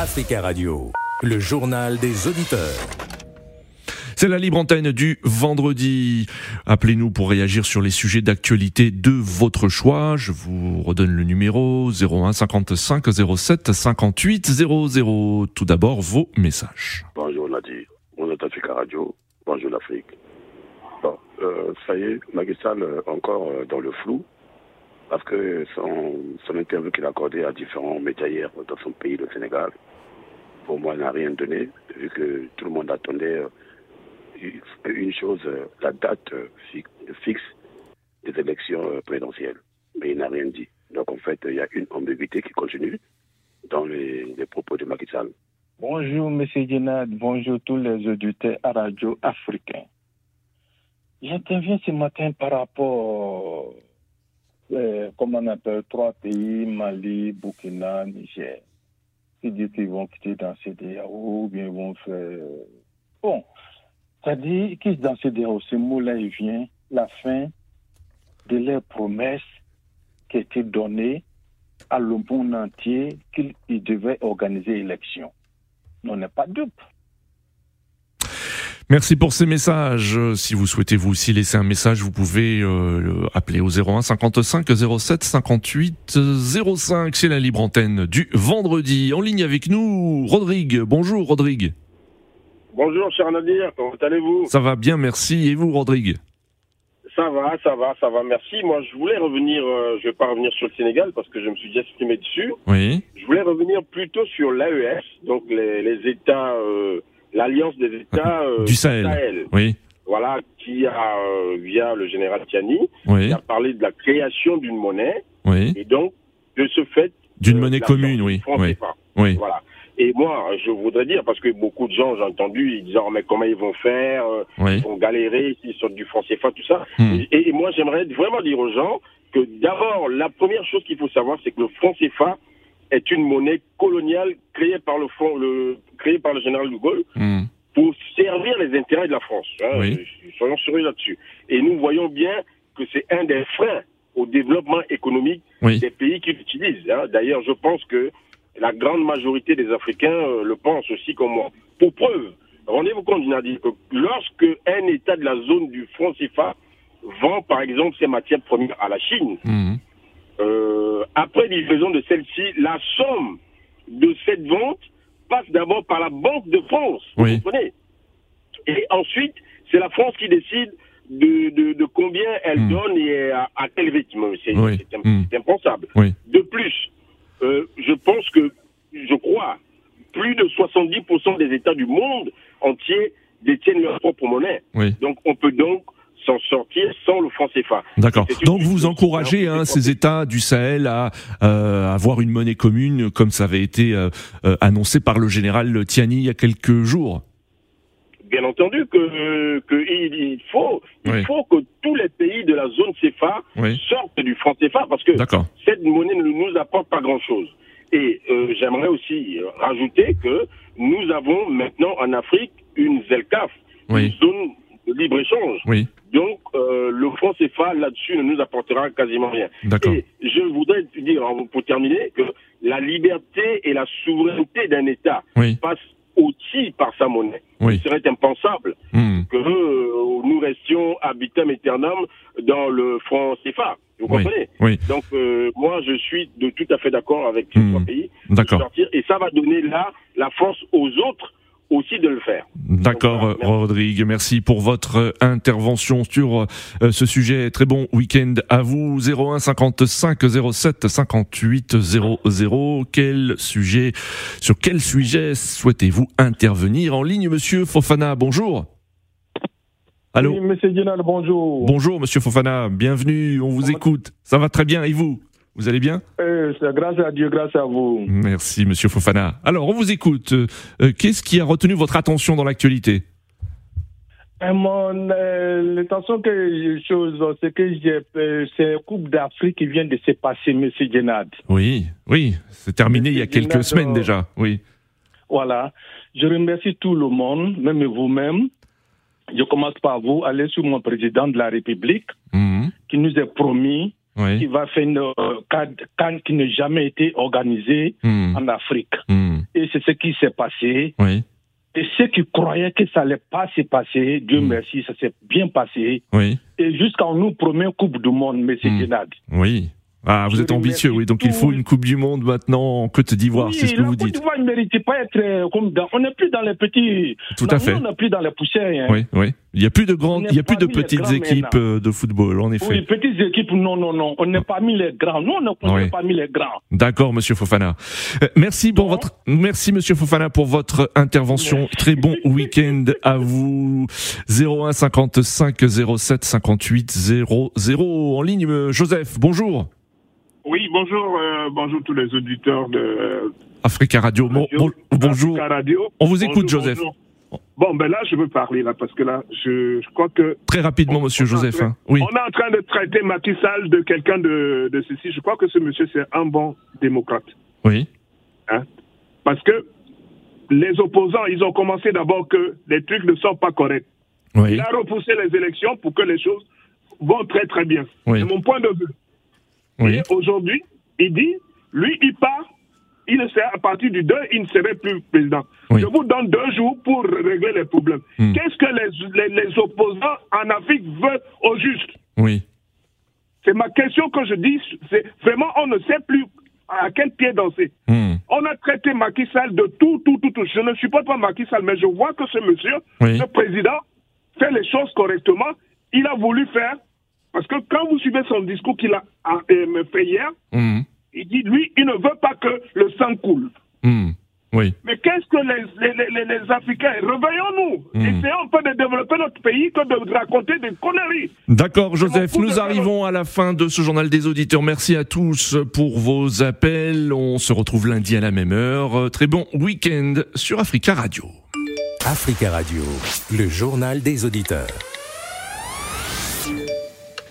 Africa Radio, le journal des auditeurs. C'est la libre antenne du vendredi. Appelez-nous pour réagir sur les sujets d'actualité de votre choix. Je vous redonne le numéro 01 55 07 58 00. Tout d'abord, vos messages. Bonjour Nadir, bonjour Africa Radio, bonjour l'Afrique. Bon, euh, ça y est, Macky Sall euh, encore euh, dans le flou parce que son, interview qu'il a accordé à différents médias hier dans son pays, le Sénégal, pour moi, n'a rien donné, vu que tout le monde attendait euh, une chose, euh, la date euh, fixe des élections présidentielles. Mais il n'a rien dit. Donc, en fait, il y a une ambiguïté qui continue dans les, propos de Macky Sall. Bonjour, M. Genad. Bonjour tous les auditeurs à Radio Africain. J'interviens ce matin par rapport euh, comme on appelle, trois pays, Mali, Burkina, Niger, disent qu'ils vont quitter dans CDAO ou bien ils vont faire... Bon, c'est-à-dire qu'ils dans CDAO, ce mot-là, il vient la fin de leurs promesses qui étaient données à le monde entier qu'ils devaient organiser l'élection. On n'est pas dupes. Merci pour ces messages. Si vous souhaitez vous aussi laisser un message, vous pouvez euh, appeler au 01 55 07 58 05. C'est la libre antenne du vendredi. En ligne avec nous, Rodrigue. Bonjour Rodrigue. Bonjour cher Nadir, comment allez-vous? Ça va bien, merci. Et vous Rodrigue? Ça va, ça va, ça va, merci. Moi, je voulais revenir, euh, je vais pas revenir sur le Sénégal parce que je me suis déjà exprimé dessus. Oui. Je voulais revenir plutôt sur l'AES, donc les, les États euh, l'Alliance des États euh, du Sahel. Oui. Voilà, qui a, euh, via le général Tiani, oui. qui a parlé de la création d'une monnaie. Oui. Et donc, de ce fait. D'une monnaie commune, oui. Oui. oui. Voilà. Et moi, je voudrais dire, parce que beaucoup de gens, j'ai entendu, ils disent, oh, mais comment ils vont faire oui. Ils vont galérer s'ils sortent du franc CFA, tout ça. Hmm. Et, et, moi, j'aimerais vraiment dire aux gens que d'abord, la première chose qu'il faut savoir, c'est que le franc CFA est une monnaie coloniale créée par le, front, le, créée par le général de Gaulle hmm. pour servir les intérêts de la France. Hein, oui. Soyons sérieux là-dessus. Et nous voyons bien que c'est un des freins au développement économique oui. des pays qui l'utilisent. Hein. D'ailleurs, je pense que la grande majorité des Africains euh, le pensent aussi comme moi. Pour preuve, rendez-vous compte, Nadir, que lorsque un État de la zone du franc CFA vend, par exemple, ses matières premières à la Chine, mmh. Après livraison de celle-ci, la somme de cette vente passe d'abord par la Banque de France. Oui. Vous comprenez? Et ensuite, c'est la France qui décide de, de, de combien elle mmh. donne et à, à quel rythme. C'est oui. mmh. impensable. Oui. De plus, euh, je pense que, je crois, plus de 70% des États du monde entier détiennent leur propre monnaie. Donc on peut donc s'en sortir sans le franc CFA. D'accord. Donc vous encouragez hein, ces États du Sahel à euh, avoir une monnaie commune, comme ça avait été euh, euh, annoncé par le général Tiani il y a quelques jours? Bien entendu que, que il, il, faut il oui. faut que tous les pays de la zone CFA oui. sortent du franc CFA parce que cette monnaie ne nous apporte pas grand chose. Et euh, j'aimerais aussi rajouter que nous avons maintenant en Afrique une ZELCAF, oui. une zone de libre-échange. Oui. Le franc CFA, là-dessus, ne nous apportera quasiment rien. Et je voudrais dire, pour terminer, que la liberté et la souveraineté d'un État oui. passent aussi par sa monnaie. Oui. Il serait impensable mmh. que euh, nous restions habitam aeternam dans le franc CFA. Vous oui. comprenez oui. Donc, euh, moi, je suis de tout à fait d'accord avec ces mmh. trois pays. D'accord. Et ça va donner là la force aux autres aussi de le faire. D'accord, Rodrigue. Merci pour votre intervention sur euh, ce sujet. Très bon week-end à vous. 01 55 07 58 00. Quel sujet, sur quel sujet souhaitez-vous intervenir en ligne, monsieur Fofana? Bonjour. Allô? Oui, monsieur Guinal, bonjour. Bonjour, monsieur Fofana. Bienvenue. On vous écoute. Ça va très bien. Et vous? Vous allez bien euh, Grâce à Dieu, grâce à vous. Merci, Monsieur Fofana. Alors, on vous écoute. Euh, Qu'est-ce qui a retenu votre attention dans l'actualité euh, Mon l'attention que chose, c'est que c'est la Coupe d'Afrique qui vient de se passer, Monsieur Genad. Oui, oui, c'est terminé il y a quelques semaines déjà. Oui. Voilà. Je remercie tout le monde, même vous-même. Je commence par vous. Allez sur mon président de la République, -hmm. qui nous a promis oui. qui va faire une euh, CAN qui n'a jamais été organisée mmh. en Afrique. Mmh. Et c'est ce qui s'est passé. Oui. Et ceux qui croyaient que ça allait pas se passer, Dieu Mm. merci, ça s'est bien passé. Oui. Et jusqu'à nous promet Coupe du Monde, M. Genad. Oui. Ah, vous Je êtes ambitieux, oui. Donc il faut une Coupe du Monde maintenant en Côte d'Ivoire, c'est ce que la vous Côte dites. d'Ivoire ne mérite pas être euh, comme dans. On n'est plus dans les petits. Tout Non, à fait. nous, On n'est plus dans les poussières. hein. Oui, oui. Il n'y a plus de grandes, il y a plus de petites équipes maintenant. euh, de football, en Oui, effet. petites équipes, non, non, non. On n'est pas mis les grands. Nous, on n'est Oui. pas mis les grands. D'accord, Monsieur Fofana. Euh, merci pour Bon. votre, merci Monsieur Fofana pour votre intervention. Très bon week-end à vous. 01 55 07 58 00. En ligne, euh, Joseph. Bonjour. Oui, bonjour, euh, bonjour tous les auditeurs de Africa Radio. Bon- Radio- bon- bonjour. Africa Radio. On vous écoute, Bonjour, Joseph. bonjour. Bon, ben là, je veux parler, là, parce que là, je, je crois que Très rapidement, On- Monsieur on Joseph. train- hein. Oui. on est en train de traiter Macky Sall de quelqu'un de, de ceci. Je crois que ce monsieur, c'est un bon démocrate. Oui. Parce que les opposants, ils ont commencé d'abord que les trucs ne sont pas corrects. Oui. Il a repoussé les élections pour que les choses vont très, très bien. Oui. C'est mon point de vue. Oui. Et aujourd'hui, il dit, lui, il part, il sait, à partir du 2, il ne serait plus président. Oui. Je vous donne deux jours pour régler les problèmes. Hmm. Qu'est-ce que les, les, les opposants en Afrique veulent au juste? Oui. C'est ma question que je dis. C'est vraiment, on ne sait plus à quel pied danser. Hmm. On a traité Macky Sall de tout, tout, tout, tout. Je ne supporte pas Macky Sall, mais je vois que ce monsieur, Oui. ce président, fait les choses correctement. Il a voulu faire, parce que quand vous suivez son discours qu'il a a, euh, fait hier, Hmm. Il dit, lui, il ne veut pas que le sang coule. Hmm. Oui. Mais qu'est-ce que les, les, les, Africains Réveillons-nous. Hmm. Essayons un peu de développer notre pays que de raconter des conneries. D'accord, Joseph. Nous arrivons à la fin de ce journal des auditeurs. Merci à tous pour vos appels. On se retrouve lundi à la même heure. Très bon week-end sur Africa Radio. Africa Radio, le journal des auditeurs.